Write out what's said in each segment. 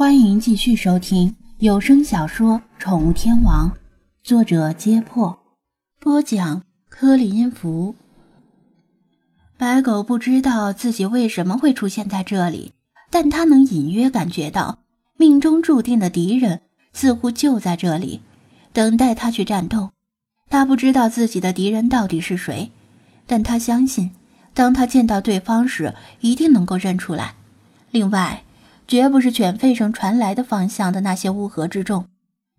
欢迎继续收听有声小说《宠物天王》，作者：揭破，播讲：柯里音符。白狗不知道自己为什么会出现在这里，但他能隐约感觉到命中注定的敌人似乎就在这里，等待他去战斗。他不知道自己的敌人到底是谁，但他相信，当他见到对方时，一定能够认出来。另外，绝不是犬吠声传来的方向的那些乌合之众。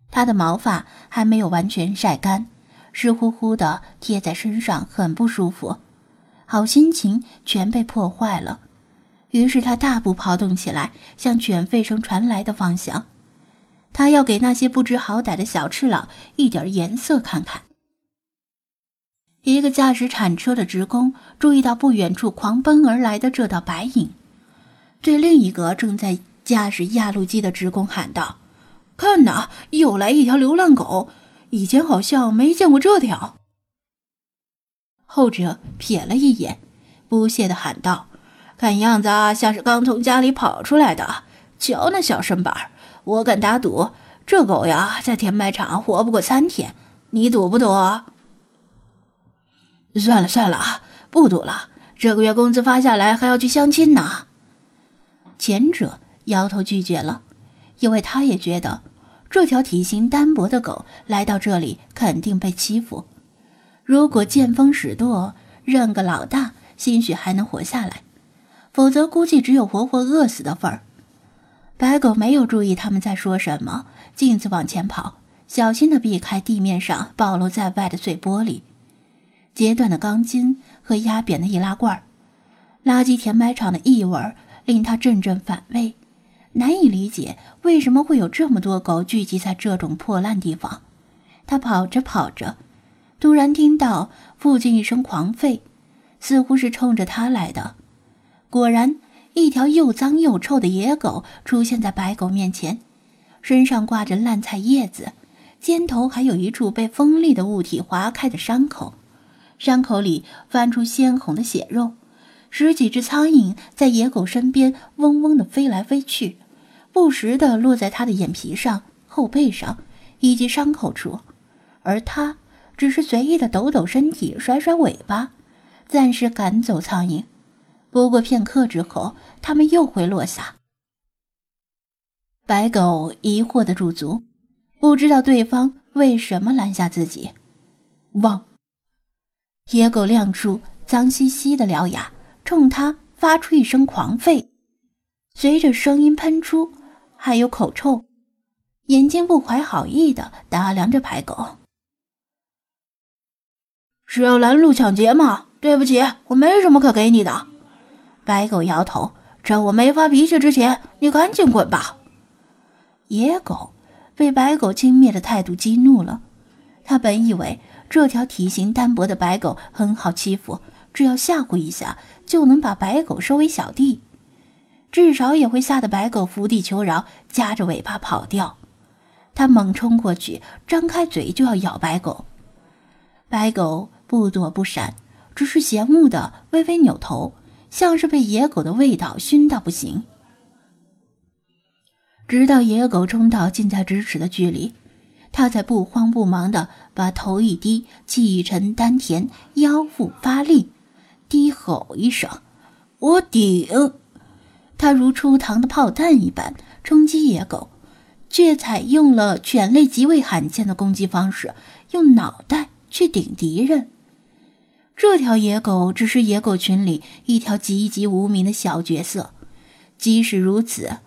他的毛发还没有完全晒干，湿乎乎的贴在身上，很不舒服。好心情全被破坏了。于是他大步跑动起来，向犬吠声传来的方向。他要给那些不知好歹的小赤佬一点颜色看看。一个驾驶铲车的职工注意到不远处狂奔而来的这道白影。对另一个正在驾驶压路机的职工喊道：“看呐，又来一条流浪狗！以前好像没见过这条。”后者瞥了一眼，不屑地喊道：“看样子啊，像是刚从家里跑出来的。瞧那小身板，我敢打赌，这狗呀，在填埋场活不过三天。你赌不赌？”算了算了，不赌了。这个月工资发下来，还要去相亲呢。前者摇头拒绝了，因为他也觉得这条体型单薄的狗来到这里肯定被欺负。如果见风使舵，认个老大，兴许还能活下来；否则，估计只有活活饿死的份儿。白狗没有注意他们在说什么，径自往前跑，小心地避开地面上暴露在外的碎玻璃、截断的钢筋和压扁的易拉罐、垃圾填埋场的异味。令他阵阵反胃，难以理解为什么会有这么多狗聚集在这种破烂地方。他跑着跑着，突然听到附近一声狂吠，似乎是冲着他来的。果然，一条又脏又臭的野狗出现在白狗面前，身上挂着烂菜叶子，肩头还有一处被锋利的物体划开的伤口，伤口里翻出鲜红的血肉。十几只苍蝇在野狗身边嗡嗡地飞来飞去，不时地落在它的眼皮上、后背上以及伤口处，而它只是随意地抖抖身体、甩甩尾巴，暂时赶走苍蝇。不过片刻之后，它们又会落下。白狗疑惑地驻足，不知道对方为什么拦下自己。汪！野狗亮出脏兮兮的獠牙。冲他发出一声狂吠，随着声音喷出，还有口臭，眼睛不怀好意的打量着白狗。是要拦路抢劫吗？对不起，我没什么可给你的。白狗摇头，趁我没发脾气之前，你赶紧滚吧。野狗被白狗轻蔑的态度激怒了，他本以为这条体型单薄的白狗很好欺负。只要吓唬一下，就能把白狗收为小弟，至少也会吓得白狗伏地求饶，夹着尾巴跑掉。他猛冲过去，张开嘴就要咬白狗。白狗不躲不闪，只是嫌恶的微微扭头，像是被野狗的味道熏到不行。直到野狗冲到近在咫尺的距离，他才不慌不忙的把头一低，气沉丹田，腰腹发力。低吼一声：“我顶！”他如出膛的炮弹一般冲击野狗，却采用了犬类极为罕见的攻击方式，用脑袋去顶敌人。这条野狗只是野狗群里一条籍籍无名的小角色，即使如此，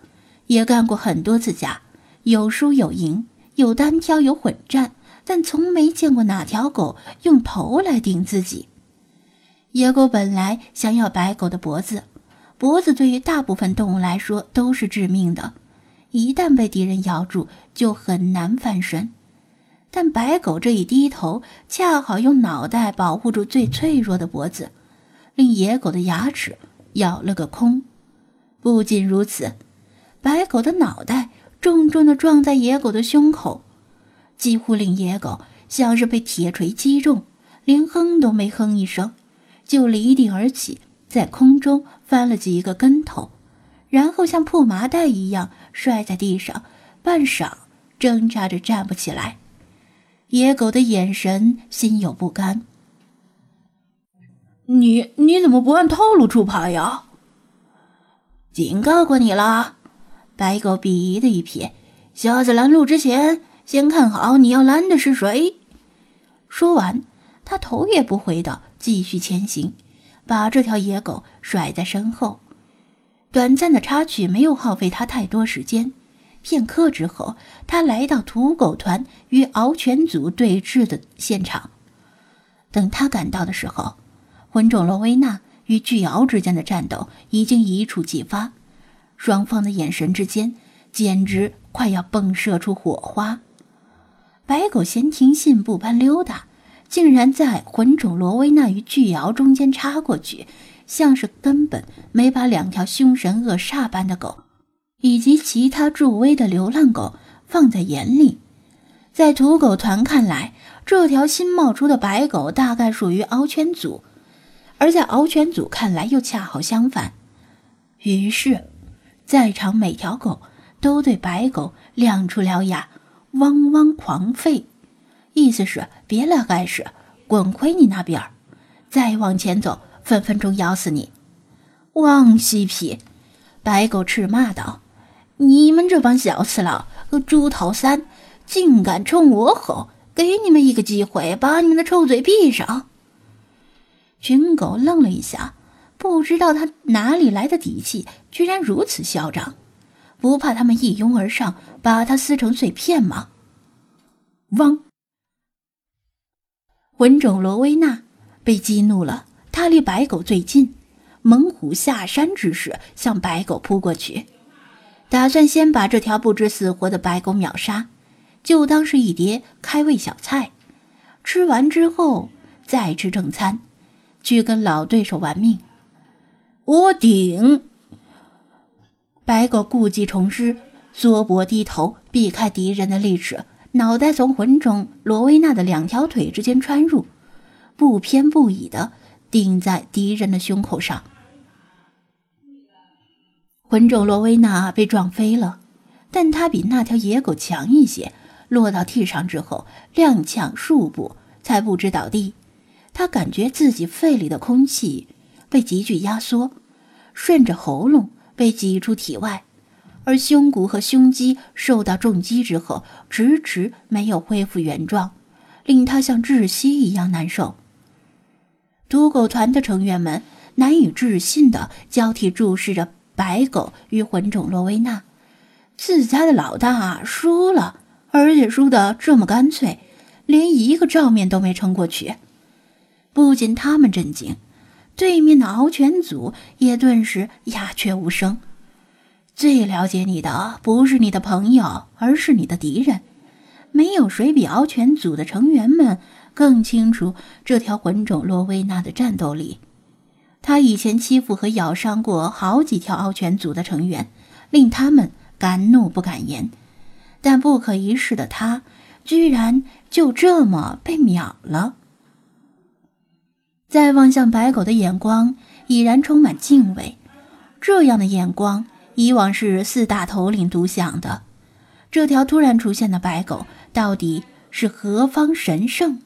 也干过很多次架，有输有赢，有单挑有混战，但从没见过哪条狗用头来顶自己。野狗本来想要白狗的脖子，脖子对于大部分动物来说都是致命的，一旦被敌人咬住，就很难翻身。但白狗这一低头，恰好用脑袋保护住最脆弱的脖子，令野狗的牙齿咬了个空。不仅如此，白狗的脑袋重重地撞在野狗的胸口，几乎令野狗像是被铁锤击中，连哼都没哼一声。就离地而起，在空中翻了几个跟头，然后像破麻袋一样摔在地上，半晌挣扎着站不起来。野狗的眼神心有不甘：“你你怎么不按套路出牌呀？”警告过你了。白狗鄙夷的一瞥：“下次拦路之前，先看好你要拦的是谁。”说完，他头也不回的继续前行，把这条野狗甩在身后。短暂的插曲没有耗费他太多时间。片刻之后，他来到土狗团与獒犬组对峙的现场。等他赶到的时候，魂种罗威纳与巨獒之间的战斗已经一触即发，双方的眼神之间简直快要迸射出火花。白狗闲庭信步般溜达，竟然在魂种罗威纳与巨瑶中间插过去，像是根本没把两条凶神恶煞般的狗，以及其他助威的流浪狗放在眼里。在土狗团看来，这条新冒出的白狗大概属于獒犬组，而在獒犬组看来又恰好相反。于是，在场每条狗都对白狗亮出獠牙。汪汪狂吠，意思是别来碍事，滚回你那边儿！再往前走，分分钟咬死你！汪西皮，白狗斥骂道：“你们这帮小次郎和猪头三，竟敢冲我吼！给你们一个机会，把你们的臭嘴闭上！”群狗愣了一下，不知道他哪里来的底气，居然如此嚣张。不怕他们一拥而上，把他撕成碎片吗？汪！魂种罗威纳被激怒了，他离白狗最近，猛虎下山之势向白狗扑过去，打算先把这条不知死活的白狗秒杀，就当是一碟开胃小菜，吃完之后再吃正餐，去跟老对手玩命。我顶！白狗故技重施，缩脖低头，避开敌人的利齿，脑袋从魂种罗威纳的两条腿之间穿入，不偏不倚的顶在敌人的胸口上。魂种罗威纳被撞飞了，但他比那条野狗强一些，落到地上之后踉跄数步才不知倒地。他感觉自己肺里的空气被急剧压缩，顺着喉咙。被挤出体外，而胸骨和胸肌受到重击之后，迟迟没有恢复原状，令他像窒息一样难受。土狗团的成员们难以置信的交替注视着白狗与魂种洛维纳，自家的老大输了，而且输的这么干脆，连一个照面都没撑过去。不仅他们震惊。对面的獒犬组也顿时鸦雀无声。最了解你的不是你的朋友，而是你的敌人。没有谁比敖犬组的成员们更清楚这条魂种洛威娜的战斗力。他以前欺负和咬伤过好几条敖犬组的成员，令他们敢怒不敢言。但不可一世的他，居然就这么被秒了。再望向白狗的眼光，已然充满敬畏。这样的眼光，以往是四大头领独享的。这条突然出现的白狗，到底是何方神圣？